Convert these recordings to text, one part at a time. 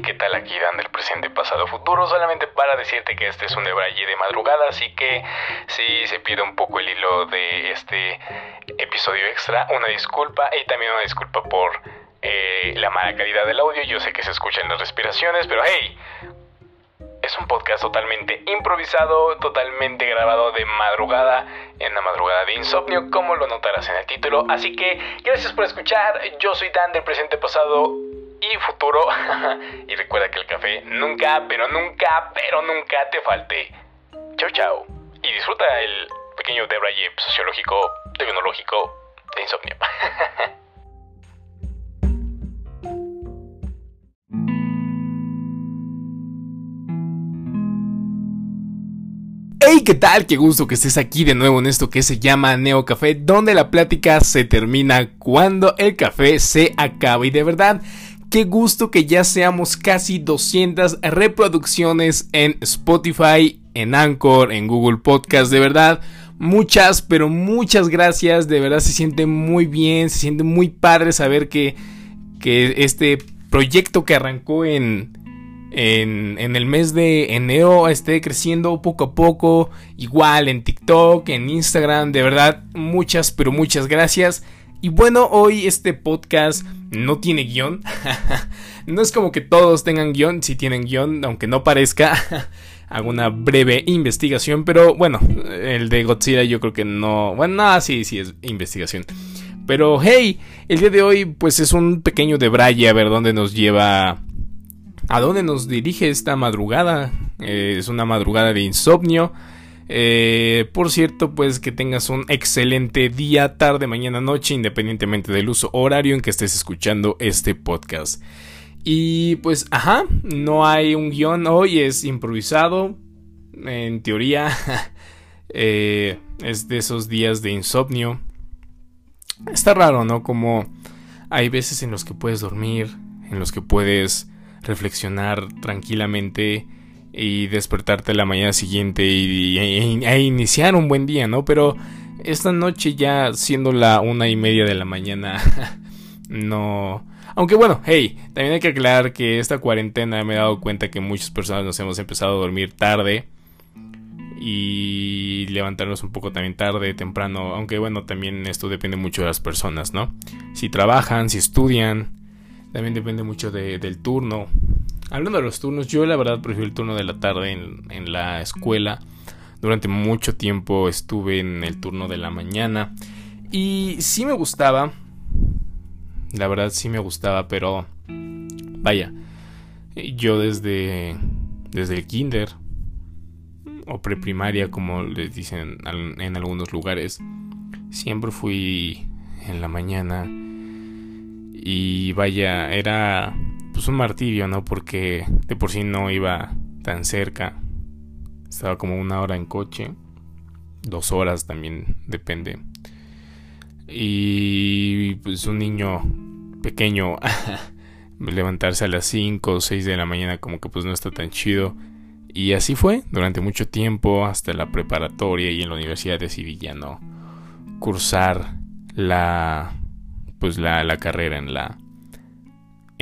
¿qué tal? Aquí Dan del presente, pasado, futuro. Solamente para decirte que este es un debraye de madrugada, así que si se pide un poco el hilo de este episodio extra, una disculpa y también una disculpa por eh, la mala calidad del audio. Yo sé que se escuchan las respiraciones, pero hey, es un podcast totalmente improvisado, totalmente grabado de madrugada, en la madrugada de insomnio, como lo notarás en el título. Así que gracias por escuchar. Yo soy Dan del presente, pasado y futuro. y recuerda que el café nunca, pero nunca, pero nunca te falte. Chao, chao. Y disfruta el pequeño debraye sociológico, tecnológico de insomnio. Hey, ¿qué tal? Qué gusto que estés aquí de nuevo en esto que se llama Neo Café, donde la plática se termina cuando el café se acaba. Y de verdad, qué gusto que ya seamos casi 200 reproducciones en Spotify, en Anchor, en Google Podcast. De verdad, muchas, pero muchas gracias. De verdad se siente muy bien, se siente muy padre saber que, que este proyecto que arrancó en en, el mes de enero esté creciendo poco a poco. Igual en TikTok, en Instagram. De verdad, muchas, pero muchas gracias. Y bueno, hoy este podcast no tiene guion. no es como que todos tengan guion. Si tienen guion, aunque no parezca. Hago una breve investigación. Pero bueno, el de Godzilla yo creo que no. Bueno, no, sí, sí es investigación. Pero hey, el día de hoy pues es un pequeño de Braille a ver dónde nos lleva ¿A dónde nos dirige esta madrugada? Eh, es una madrugada de insomnio. Eh, por cierto, pues que tengas un excelente día, tarde, mañana, noche, independientemente del uso horario en que estés escuchando este podcast. Y pues, ajá, no hay un guion hoy, es improvisado. En teoría, eh, es de esos días de insomnio. Está raro, ¿no? Como hay veces en los que puedes dormir, en los que puedes reflexionar tranquilamente y despertarte la mañana siguiente y, e iniciar un buen día, ¿no? Pero esta noche ya siendo la una y media de la mañana, no... Aunque bueno, hey, también hay que aclarar que esta cuarentena me he dado cuenta que muchas personas nos hemos empezado a dormir tarde y levantarnos un poco también tarde, temprano, aunque bueno, también esto depende mucho de las personas, ¿no? Si trabajan, si estudian, también depende mucho del turno. Hablando de los turnos, yo la verdad prefiero el turno de la tarde en, la escuela. Durante mucho tiempo estuve en el turno de la mañana. Y sí me gustaba. La verdad sí me gustaba, pero... Vaya. Yo desde... Desde el kinder. O preprimaria, como les dicen en algunos lugares. Siempre fui en la mañana y vaya, era pues un martirio, ¿no? Porque de por sí no iba tan cerca. Estaba como una hora en coche. Dos horas también, depende. Y pues un niño pequeño levantarse a las 5 o 6 de la mañana como que pues no está tan chido. Y así fue durante mucho tiempo hasta la preparatoria y en la universidad decidí ya no cursar la pues la, la carrera en la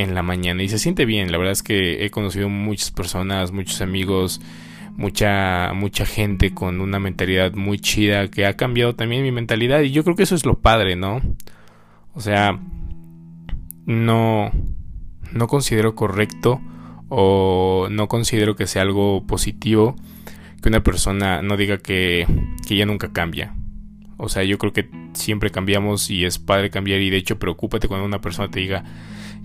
en la mañana y se siente bien. La verdad es que he conocido muchas personas muchos amigos mucha mucha gente con una mentalidad muy chida que ha cambiado también mi mentalidad. Y yo creo que eso es lo padre no o sea no no considero correcto o no considero que sea algo positivo que una persona no diga que, que ya nunca cambia. O sea, yo creo que siempre cambiamos y es padre cambiar y de hecho preocúpate cuando una persona te diga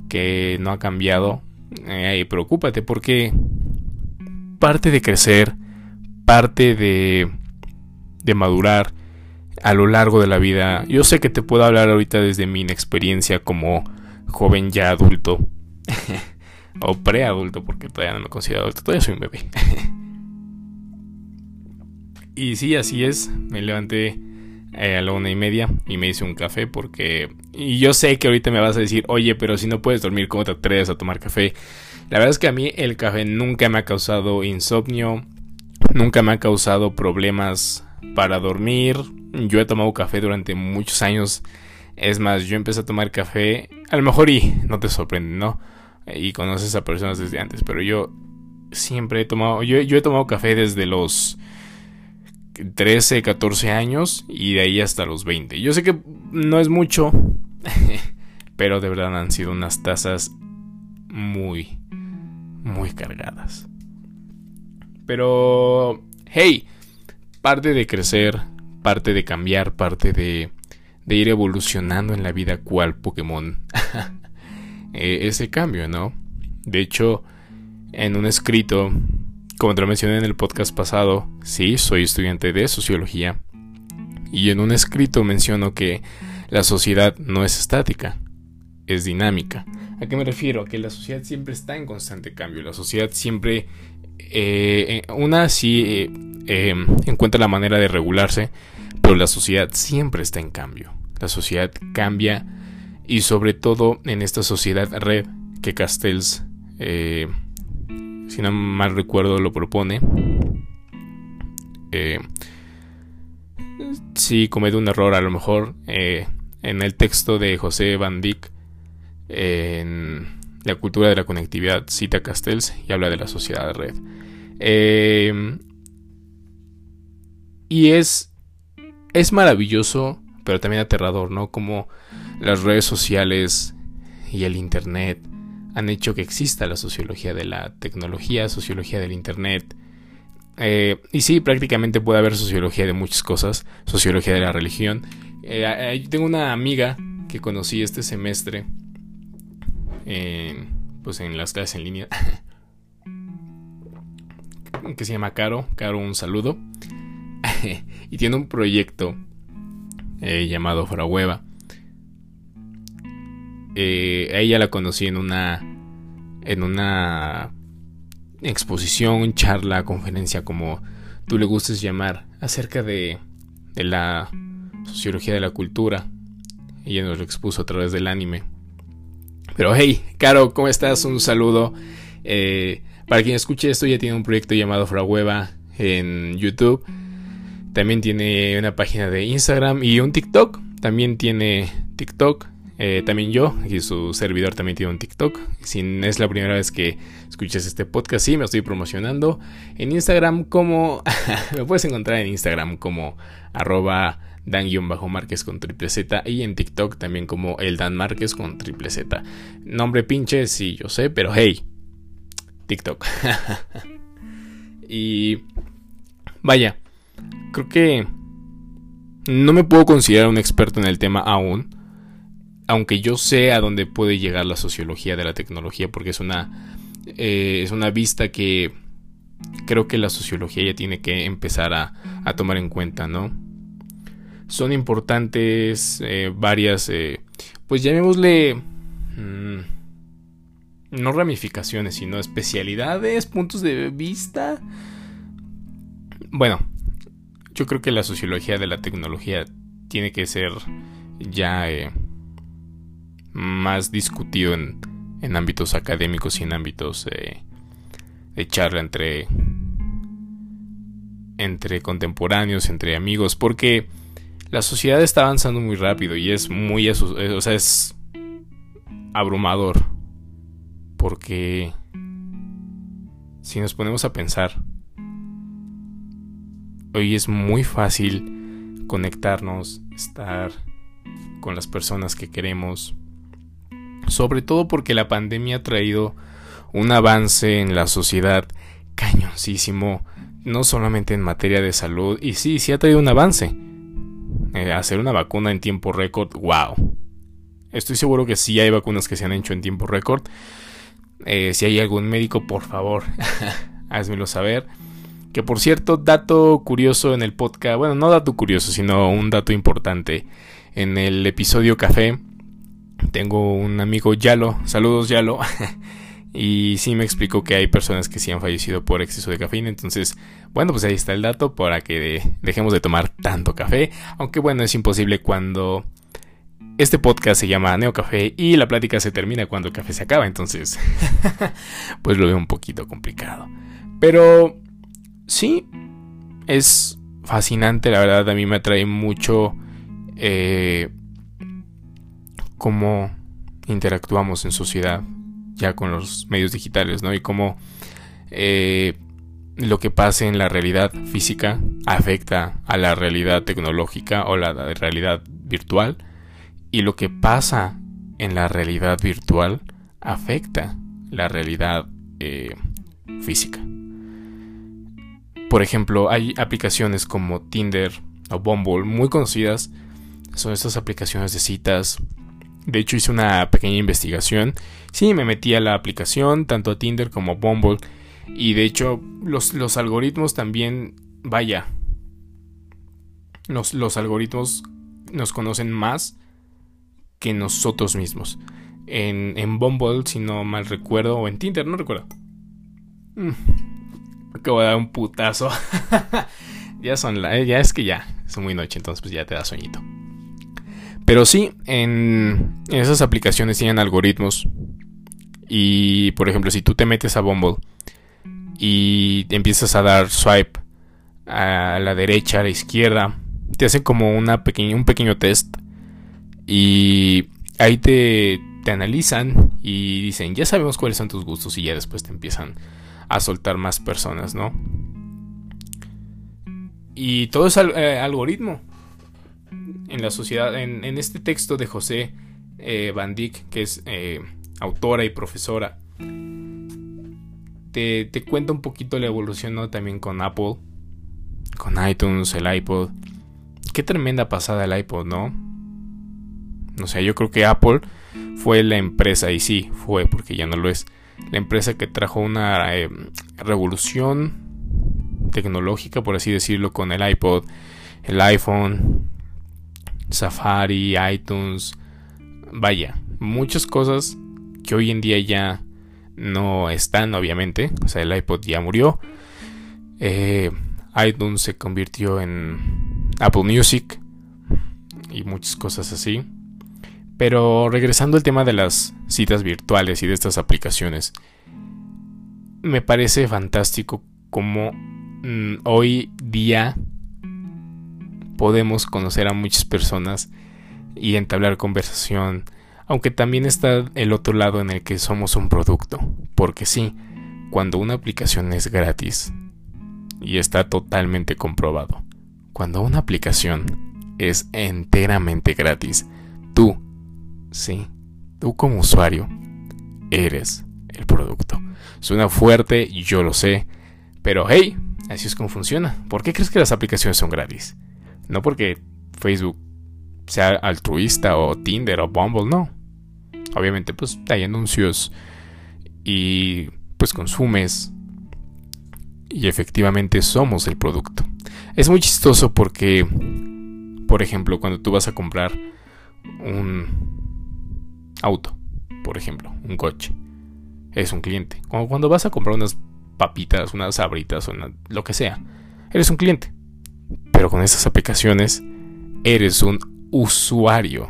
que no ha cambiado. Eh, preocúpate porque parte de crecer, parte de, de madurar a lo largo de la vida. Yo sé que te puedo hablar ahorita desde mi inexperiencia como joven ya adulto. o preadulto, porque todavía no me considero adulto, todavía soy un bebé. y sí, así es. Me levanté eh, a la una y media y me hice un café porque... Y yo sé que ahorita me vas a decir, oye, pero si no puedes dormir, ¿cómo te atreves a tomar café? La verdad es que a mí el café nunca me ha causado insomnio, nunca me ha causado problemas para dormir. Yo he tomado café durante muchos años. Es más, yo empecé a tomar café, a lo mejor y no te sorprende, ¿no? y conoces a personas desde antes, pero yo siempre he tomado, yo, yo he tomado café desde los 13, 14 años y de ahí hasta los 20. Yo sé que no es mucho, pero de verdad han sido unas tazas muy, muy cargadas. Pero, hey, parte de crecer, parte de cambiar, parte de, de ir evolucionando en la vida cual Pokémon. Eh, ese cambio, ¿no? De hecho, en un escrito, como te lo mencioné en el podcast pasado, sí, soy estudiante de sociología. Y en un escrito menciono que la sociedad no es estática, es dinámica. ¿A qué me refiero? A que la sociedad siempre está en constante cambio. La sociedad siempre, eh, una sí eh, em, encuentra la manera de regularse, pero la sociedad siempre está en cambio. La sociedad cambia y sobre todo en esta sociedad red que Castells, eh, si no mal recuerdo, lo propone. Eh, sí, comete un error a lo mejor eh, en el texto de José Van Dyck en la cultura de la conectividad cita Castells y habla de la sociedad red. Eh, y es, es maravilloso, pero también aterrador, ¿no? Como las redes sociales y el Internet han hecho que exista la sociología de la tecnología, sociología del Internet. Eh, y sí, prácticamente puede haber sociología de muchas cosas, sociología de la religión. Eh, tengo una amiga que conocí este semestre, pues en las clases en línea, que se llama Caro. Caro, un saludo. y tiene un proyecto eh, llamado Frahueva eh, a ella la conocí en una en una exposición, charla, conferencia, como tú le gustes llamar, acerca de, la sociología de la cultura. Ella nos lo expuso a través del anime. Pero hey, Caro, ¿cómo estás? Un saludo. Eh, para quien escuche esto, ya tiene un proyecto llamado Frahueva en YouTube. También tiene una página de Instagram y un TikTok. También tiene TikTok. Eh, también yo y su servidor también tiene un TikTok. Si es la primera vez que escuchas este podcast, sí, me estoy promocionando en Instagram como... me puedes encontrar en Instagram como arroba Dan-Márquez con triple Z y en TikTok también como el Dan Márquez con triple Z. Nombre pinche, sí, yo sé, pero hey, TikTok. y vaya, creo que no me puedo considerar un experto en el tema aún aunque yo sé a dónde puede llegar la sociología de la tecnología, porque es una, eh, es una vista que creo que la sociología ya tiene que empezar a, tomar en cuenta, ¿no? Son importantes eh, varias, eh, pues llamémosle, mm, no ramificaciones, sino especialidades, puntos de vista. Bueno, yo creo que la sociología de la tecnología tiene que ser ya más discutido en, en ámbitos académicos y en ámbitos eh, de charla entre, entre contemporáneos, entre amigos, porque la sociedad está avanzando muy rápido y es muy, o sea, es abrumador, porque si nos ponemos a pensar, hoy es muy fácil conectarnos, estar con las personas que queremos, sobre todo porque la pandemia ha traído un avance en la sociedad cañoncísimo, no solamente en materia de salud, y sí, sí ha traído un avance. Eh, hacer una vacuna en tiempo récord, wow. Estoy seguro que sí hay vacunas que se han hecho en tiempo récord. Eh, si hay algún médico, por favor, házmelo saber. Que por cierto, dato curioso en el podcast, bueno, no dato curioso, sino un dato importante. En el episodio Café tengo un amigo Yalo, saludos Yalo, y sí me explicó que hay personas que sí han fallecido por exceso de cafeína, entonces, bueno, pues ahí está el dato para que dejemos de tomar tanto café, aunque bueno, es imposible cuando este podcast se llama Neo Café y la plática se termina cuando el café se acaba, entonces, pues lo veo un poquito complicado. Pero sí, es fascinante, la verdad, a mí me atrae mucho... Eh, cómo interactuamos en sociedad, ya con los medios digitales, ¿no? Y cómo eh, lo que pase en la realidad física afecta a la realidad tecnológica o la realidad virtual y lo que pasa en la realidad virtual afecta la realidad eh, física. Por ejemplo, hay aplicaciones como Tinder o Bumble muy conocidas. Son estas aplicaciones de citas. De hecho, hice una pequeña investigación. Sí, me metí a la aplicación, tanto a Tinder como a Bumble. Y de hecho, los, los algoritmos también, vaya, los, los algoritmos nos conocen más que nosotros mismos. En, en Bumble, si no mal recuerdo, o en Tinder, no recuerdo. Mm, acabo de dar un putazo. ya son la, ya es que ya, es muy noche, entonces pues ya te da sueñito. Pero sí, en, esas aplicaciones tienen algoritmos. Y por ejemplo, si tú te metes a Bumble y empiezas a dar swipe a la derecha, a la izquierda, te hacen como una un pequeño test y ahí te, te analizan y dicen, ya sabemos cuáles son tus gustos y ya después te empiezan a soltar más personas, ¿no? Y todo es eh, algoritmo. En la sociedad, en, este texto de José eh, Van Dyck, que es eh, autora y profesora, te, cuenta un poquito la evolución también con Apple, con iTunes, el iPod. Qué tremenda pasada el iPod, ¿no? O sea, yo creo que Apple fue la empresa, y sí, fue, porque ya no lo es, la empresa que trajo una eh, revolución tecnológica, por así decirlo, con el iPod, el iPhone, Safari, iTunes, vaya, muchas cosas que hoy en día ya no están, obviamente, o sea, el iPod ya murió, eh, iTunes se convirtió en Apple Music y muchas cosas así. Pero regresando al tema de las citas virtuales y de estas aplicaciones, me parece fantástico cómo mm, hoy día podemos conocer a muchas personas y entablar conversación, aunque también está el otro lado en el que somos un producto, porque sí, cuando una aplicación es gratis, y está totalmente comprobado, cuando una aplicación es enteramente gratis, tú Sí, tú como usuario eres el producto. Suena fuerte, yo lo sé, pero hey, así es como funciona. ¿Por qué crees que las aplicaciones son gratis? No porque Facebook sea altruista o Tinder o Bumble, no. Obviamente pues hay anuncios y pues consumes y efectivamente somos el producto. Es muy chistoso porque, por ejemplo, cuando tú vas a comprar un auto, por ejemplo, un coche. Es un cliente. Como cuando vas a comprar unas papitas, unas sabritas o lo que sea. Eres un cliente. Pero con estas aplicaciones eres un usuario.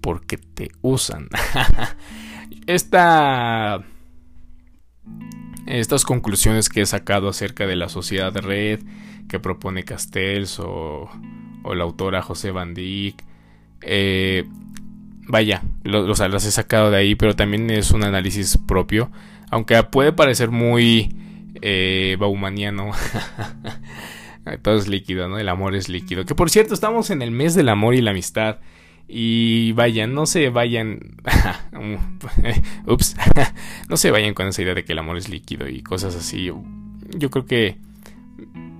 Porque te usan. Esta... Estas conclusiones que he sacado acerca de la sociedad de red que propone Castells o, la autora José Van Dyck, eh, vaya, los las he sacado de ahí, pero también es un análisis propio. Aunque puede parecer muy eh, baumaniano. Todo es líquido, ¿no? El amor es líquido. Que por cierto, estamos en el mes del amor y la amistad. Y vayan, no se vayan. Ups. no se vayan con esa idea de que el amor es líquido y cosas así. Yo, creo que.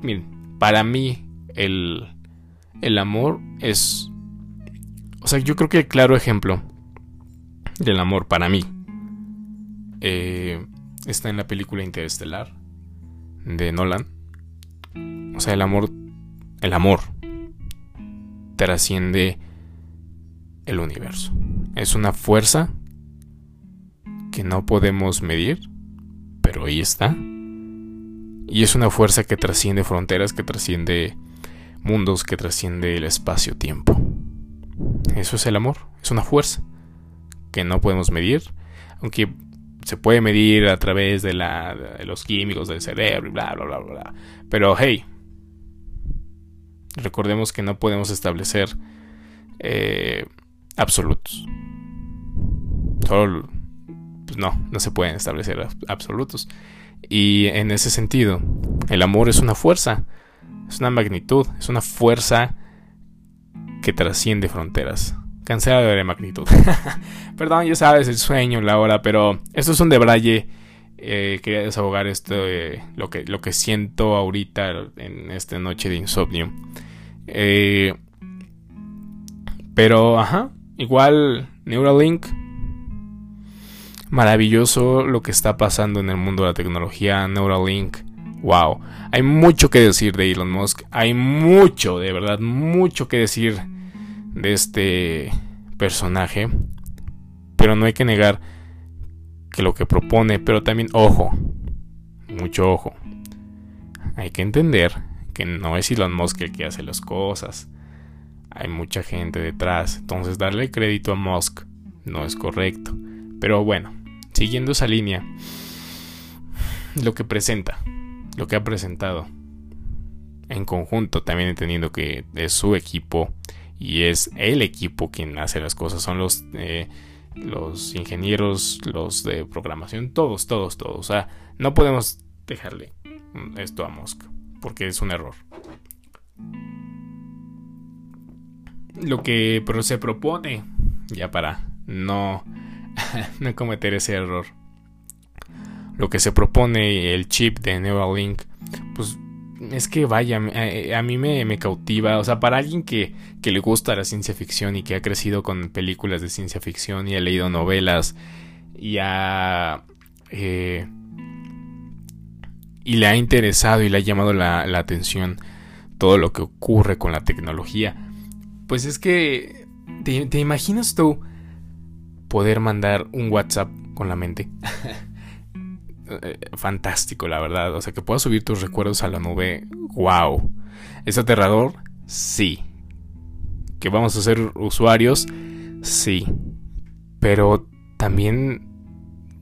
Miren, para mí, el, el amor es o sea, yo creo que el claro ejemplo del amor para mí eh, está en la película Interestelar de Nolan. O sea, el amor, el amor trasciende el universo. Es una fuerza que no podemos medir, pero ahí está. Y es una fuerza que trasciende fronteras, que trasciende mundos, que trasciende el espacio-tiempo. Eso es el amor, es una fuerza que no podemos medir, aunque se puede medir a través de, la, de los químicos del cerebro y bla, bla, bla, bla. Pero hey, recordemos que no podemos establecer eh, absolutos. Solo, pues no, no se pueden establecer absolutos. Y en ese sentido, el amor es una fuerza, es una magnitud, es una fuerza que trasciende fronteras. Cansada de magnitud. Perdón, ya sabes, el sueño, la hora, pero esto es un debraye. Eh, quería desahogar esto, eh, lo, que, lo que siento ahorita en esta noche de insomnio. Eh, pero, ajá, igual Neuralink maravilloso lo que está pasando en el mundo de la tecnología, Neuralink. Wow, hay mucho que decir de Elon Musk, hay mucho, de verdad, mucho que decir de este personaje, pero no hay que negar que lo que propone, pero también, ojo, mucho ojo, hay que entender que no es Elon Musk el que hace las cosas, hay mucha gente detrás, entonces darle crédito a Musk no es correcto, pero bueno, siguiendo esa línea, lo que presenta, lo que ha presentado en conjunto, también entendiendo que es su equipo y es el equipo quien hace las cosas, son los, eh, los ingenieros, los de programación, todos, todos, todos. O sea, no podemos dejarle esto a Musk, porque es un error. Lo que se propone, ya para no no cometer ese error. Lo que se propone el chip de Neuralink, pues es que vaya, a, mí me, cautiva. O sea, para alguien que, que, le gusta la ciencia ficción y que ha crecido con películas de ciencia ficción y ha leído novelas y ha. Eh, y le ha interesado y le ha llamado la, la atención todo lo que ocurre con la tecnología. Pues es que. ¿Te, te imaginas tú poder mandar un WhatsApp con la mente. Eh, fantástico, la verdad. O sea, que puedas subir tus recuerdos a la nube. ¡Wow! ¿Es aterrador? Sí. ¿Que vamos a ser usuarios? Sí. Pero también...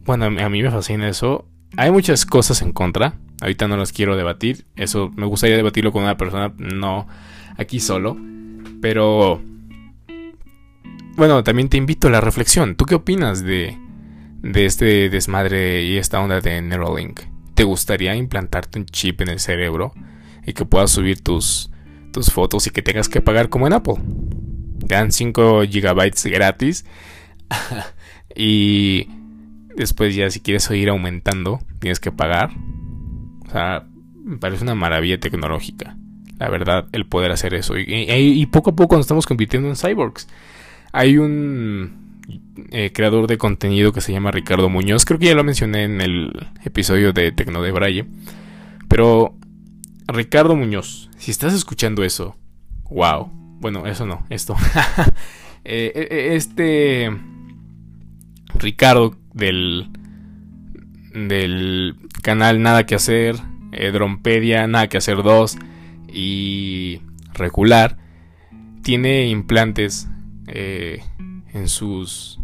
Bueno, a mí me fascina eso. Hay muchas cosas en contra. Ahorita no las quiero debatir. Eso me gustaría debatirlo con una persona, no aquí solo. Pero bueno, también te invito a la reflexión. ¿Tú qué opinas de, de este desmadre y esta onda de Neuralink? ¿Te gustaría implantarte un chip en el cerebro y que puedas subir tus, tus fotos y que tengas que pagar como en Apple? Te dan 5 gigabytes gratis y después ya si quieres ir aumentando tienes que pagar. O sea, me parece una maravilla tecnológica. La verdad, el poder hacer eso. Y, poco a poco nos estamos convirtiendo en cyborgs. Hay un eh, creador de contenido que se llama Ricardo Muñoz. Creo que ya lo mencioné en el episodio de Tecno de Braille. Pero Ricardo Muñoz, si estás escuchando eso, wow. Bueno, eso no, esto. Eh, eh, este Ricardo del del canal Nada que hacer, Drompedia, Nada que hacer 2 y Regular tiene implantes eh, en sus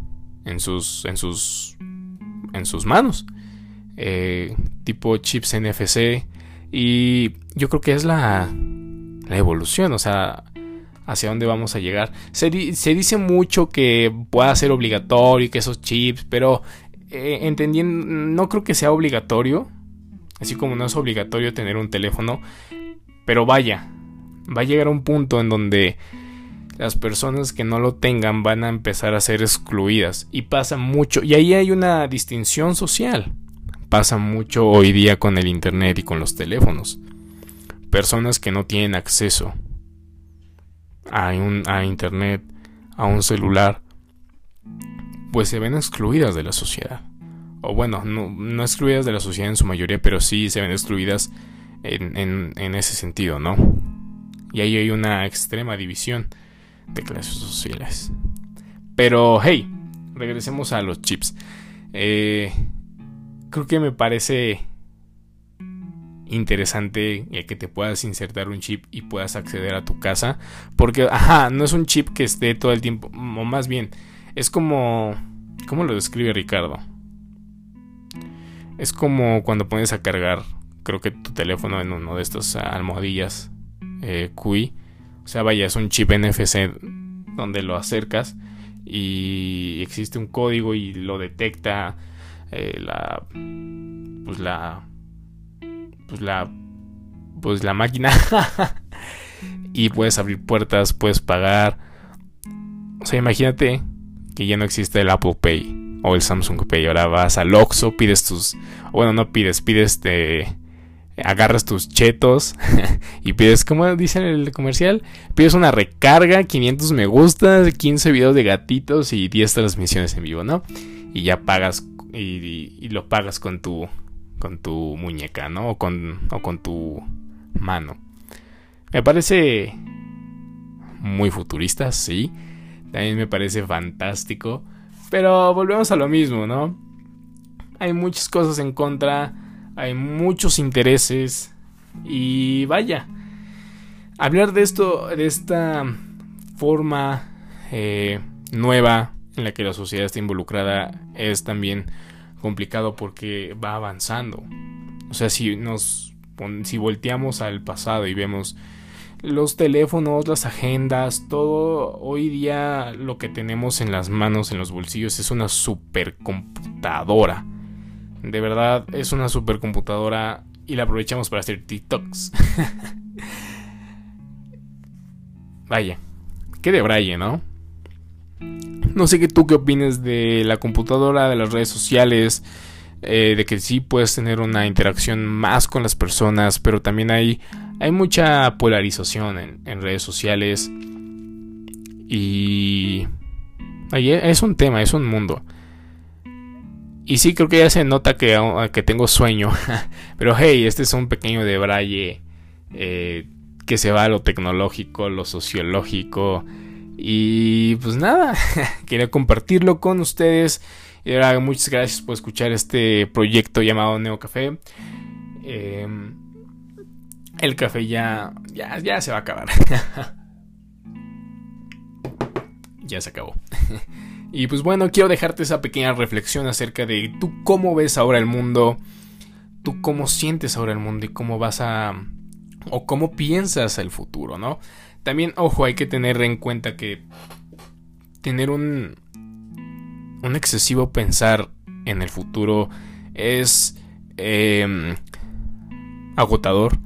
en sus en sus en sus manos eh, tipo chips NFC y yo creo que es la la evolución o sea hacia dónde vamos a llegar. Se, dice mucho que pueda ser obligatorio que esos chips pero eh, entendiendo no creo que sea obligatorio así como no es obligatorio tener un teléfono pero vaya va a llegar un punto en donde las personas que no lo tengan van a empezar a ser excluidas. Y pasa mucho, y ahí hay una distinción social. Pasa mucho hoy día con el Internet y con los teléfonos. Personas que no tienen acceso a, un, a Internet, a un celular, pues se ven excluidas de la sociedad. O bueno, no, excluidas de la sociedad en su mayoría, pero sí se ven excluidas en, en, en ese sentido, ¿no? Y ahí hay una extrema división de clases sociales. Pero hey, regresemos a los chips. Eh, creo que me parece interesante que te puedas insertar un chip y puedas acceder a tu casa. Porque, ajá, no es un chip que esté todo el tiempo. O más bien, es como... ¿Cómo lo describe Ricardo? Es como cuando pones a cargar, creo que tu teléfono en uno de estos almohadillas eh, QI o sea, vaya, es un chip NFC donde lo acercas y existe un código y lo detecta eh, la, pues la, pues la, pues la máquina y puedes abrir puertas, puedes pagar. O sea, imagínate que ya no existe el Apple Pay o el Samsung Pay. Ahora vas al Oxxo, pides tus, bueno, no pides, pides de agarras tus chetos y pides, como dice el comercial, pides una recarga, 500 me gusta, 15 videos de gatitos y 10 transmisiones en vivo, ¿no? Y ya pagas y, lo pagas con tu con tu muñeca, ¿no? O con, o con tu mano. Me parece muy futurista, sí. También me parece fantástico. Pero volvemos a lo mismo, ¿no? Hay muchas cosas en contra hay muchos intereses y vaya, hablar de esto, de esta forma eh, nueva en la que la sociedad está involucrada es también complicado porque va avanzando. O sea, si nos si volteamos al pasado y vemos los teléfonos, las agendas, todo hoy día lo que tenemos en las manos, en los bolsillos es una supercomputadora. De verdad es una supercomputadora y la aprovechamos para hacer TikToks. Vaya, qué de braille, ¿no? No sé qué tú qué opinas de la computadora, de las redes sociales, eh, de que sí puedes tener una interacción más con las personas, pero también hay, hay mucha polarización en, redes sociales. Y... Es un tema, es un mundo. Y sí, creo que ya se nota que, tengo sueño. Pero hey, este es un pequeño de Braille eh, que se va a lo tecnológico, lo sociológico. Y pues nada, quería compartirlo con ustedes. Y ahora muchas gracias por escuchar este proyecto llamado Neo Café. Em, el café ya, ya, ya se va a acabar. ya se acabó. Y pues bueno, quiero dejarte esa pequeña reflexión acerca de tú cómo ves ahora el mundo, tú cómo sientes ahora el mundo y cómo vas a... o cómo piensas el futuro, ¿no? También, ojo, hay que tener en cuenta que tener un... un excesivo pensar en el futuro es... Em, agotador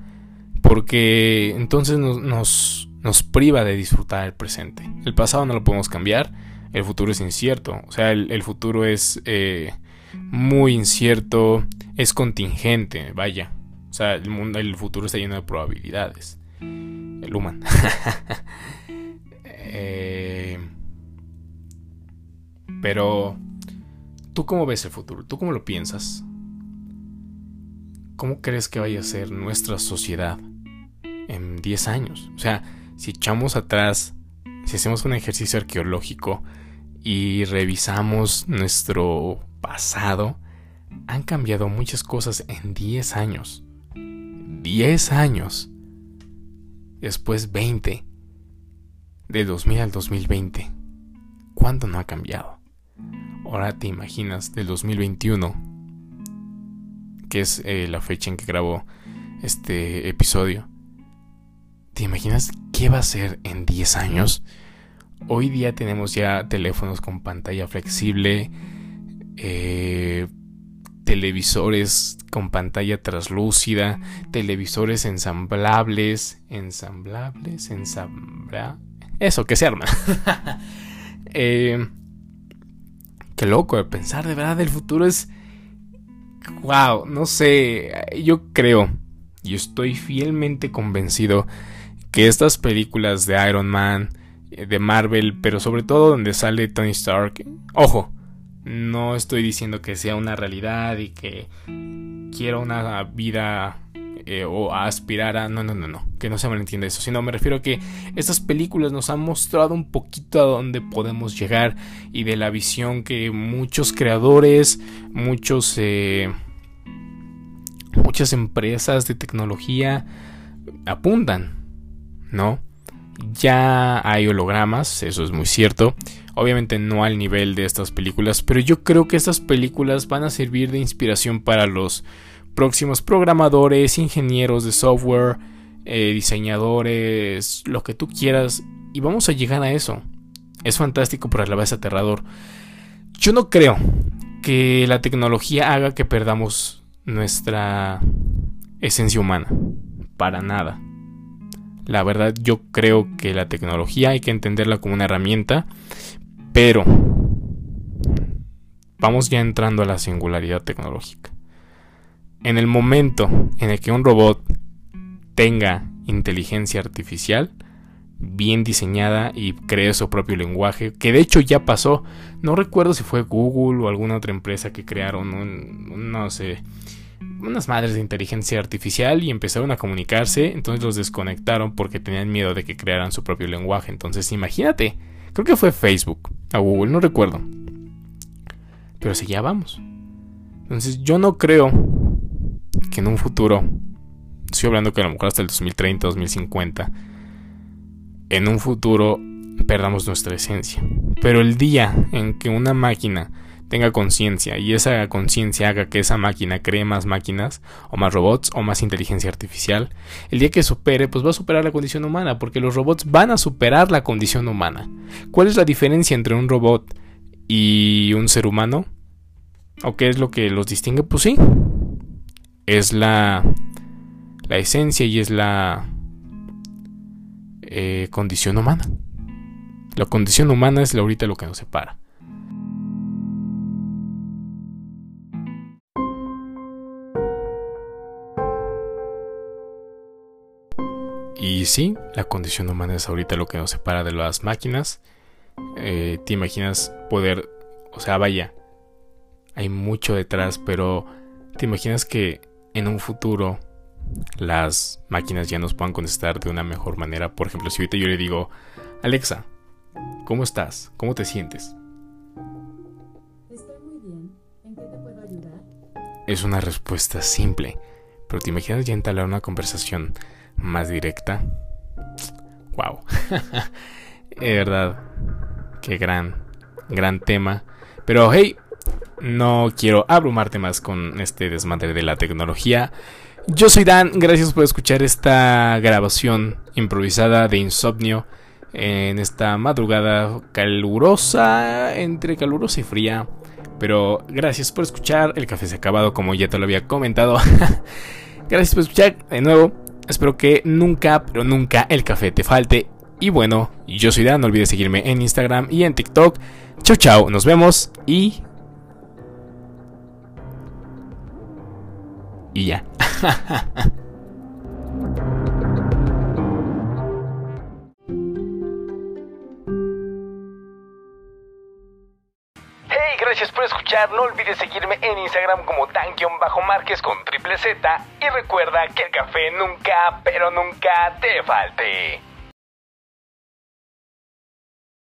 porque entonces nos, nos, nos priva de disfrutar el presente. El pasado no lo podemos cambiar el futuro es incierto. O sea, el, futuro es eh, muy incierto, es contingente, vaya. O sea, el, mundo, el futuro está lleno de probabilidades. El human. Eh, pero, ¿tú cómo ves el futuro? ¿Tú cómo lo piensas? ¿Cómo crees que vaya a ser nuestra sociedad en 10 años? O sea, si echamos atrás, si hacemos un ejercicio arqueológico, y revisamos nuestro pasado, han cambiado muchas cosas en 10 años. 10 años. Después 20. De 2000 al 2020. ¿Cuánto no ha cambiado? Ahora te imaginas del 2021, que es eh, la fecha en que grabo este episodio. ¿Te imaginas qué va a ser en 10 años? Hoy día tenemos ya teléfonos con pantalla flexible, eh, televisores con pantalla translúcida, televisores ensamblables, ensamblables, ensambla... Eso, que se arma. eh, qué loco, pensar de verdad el futuro es... Wow, no sé, yo creo, y estoy fielmente convencido que estas películas de Iron Man, eh, de Marvel, pero sobre todo donde sale Tony Stark. Ojo, no estoy diciendo que sea una realidad y que quiero una vida eh, o aspirar a... No, no, no, no, que no se malentienda eso, sino me refiero a que estas películas nos han mostrado un poquito a dónde podemos llegar y de la visión que muchos creadores, muchos... Eh, muchas empresas de tecnología apuntan, ¿no? Ya hay hologramas, eso es muy cierto. Obviamente no al nivel de estas películas, pero yo creo que estas películas van a servir de inspiración para los próximos programadores, ingenieros de software, eh, diseñadores, lo que tú quieras. Y vamos a llegar a eso. Es fantástico, pero a la vez aterrador. Yo no creo que la tecnología haga que perdamos nuestra esencia humana. Para nada. La verdad yo creo que la tecnología hay que entenderla como una herramienta, pero vamos ya entrando a la singularidad tecnológica. En el momento en el que un robot tenga inteligencia artificial, bien diseñada y cree su propio lenguaje, que de hecho ya pasó. No recuerdo si fue Google o alguna otra empresa que crearon un, no sé, unas madres de inteligencia artificial y empezaron a comunicarse, entonces los desconectaron porque tenían miedo de que crearan su propio lenguaje. Entonces imagínate, creo que fue Facebook, a Google, no recuerdo. Pero ya vamos. Entonces yo no creo que en un futuro, estoy hablando que a lo mejor hasta el 2030, 2050, en un futuro perdamos nuestra esencia. Pero el día en que una máquina tenga conciencia y esa conciencia haga que esa máquina cree más máquinas o más robots o más inteligencia artificial, el día que supere, pues va a superar la condición humana, porque los robots van a superar la condición humana. ¿Cuál es la diferencia entre un robot y un ser humano? ¿O qué es lo que los distingue? Pues sí, es la, la esencia y es la eh, condición humana. La condición humana es ahorita lo que nos separa. Y sí, la condición humana es ahorita lo que nos separa de las máquinas. Eh, te imaginas poder, o sea, vaya, hay mucho detrás, pero te imaginas que en un futuro las máquinas ya nos puedan contestar de una mejor manera. Por ejemplo, si ahorita yo le digo, Alexa, ¿cómo estás? ¿Cómo te sientes? Estoy muy bien. ¿En qué te puedo ayudar? Es una respuesta simple, pero te imaginas ya entablar una conversación más directa. Wow. de verdad, qué gran, gran tema. Pero hey, no quiero abrumarte más con este desmadre de la tecnología. Yo soy Dan, gracias por escuchar esta grabación improvisada de Insomnio en esta madrugada calurosa, entre calurosa y fría. Pero gracias por escuchar, el café se ha acabado como ya te lo había comentado. gracias por escuchar de nuevo, espero que nunca, pero nunca el café te falte. Y bueno, yo soy Dan, no olvides seguirme en Instagram y en TikTok. Chau chau, nos vemos y... Y ya. Gracias por escuchar. No olvides seguirme en Instagram como bajo márquez con triple Z. Y recuerda que el café nunca, pero nunca te falte.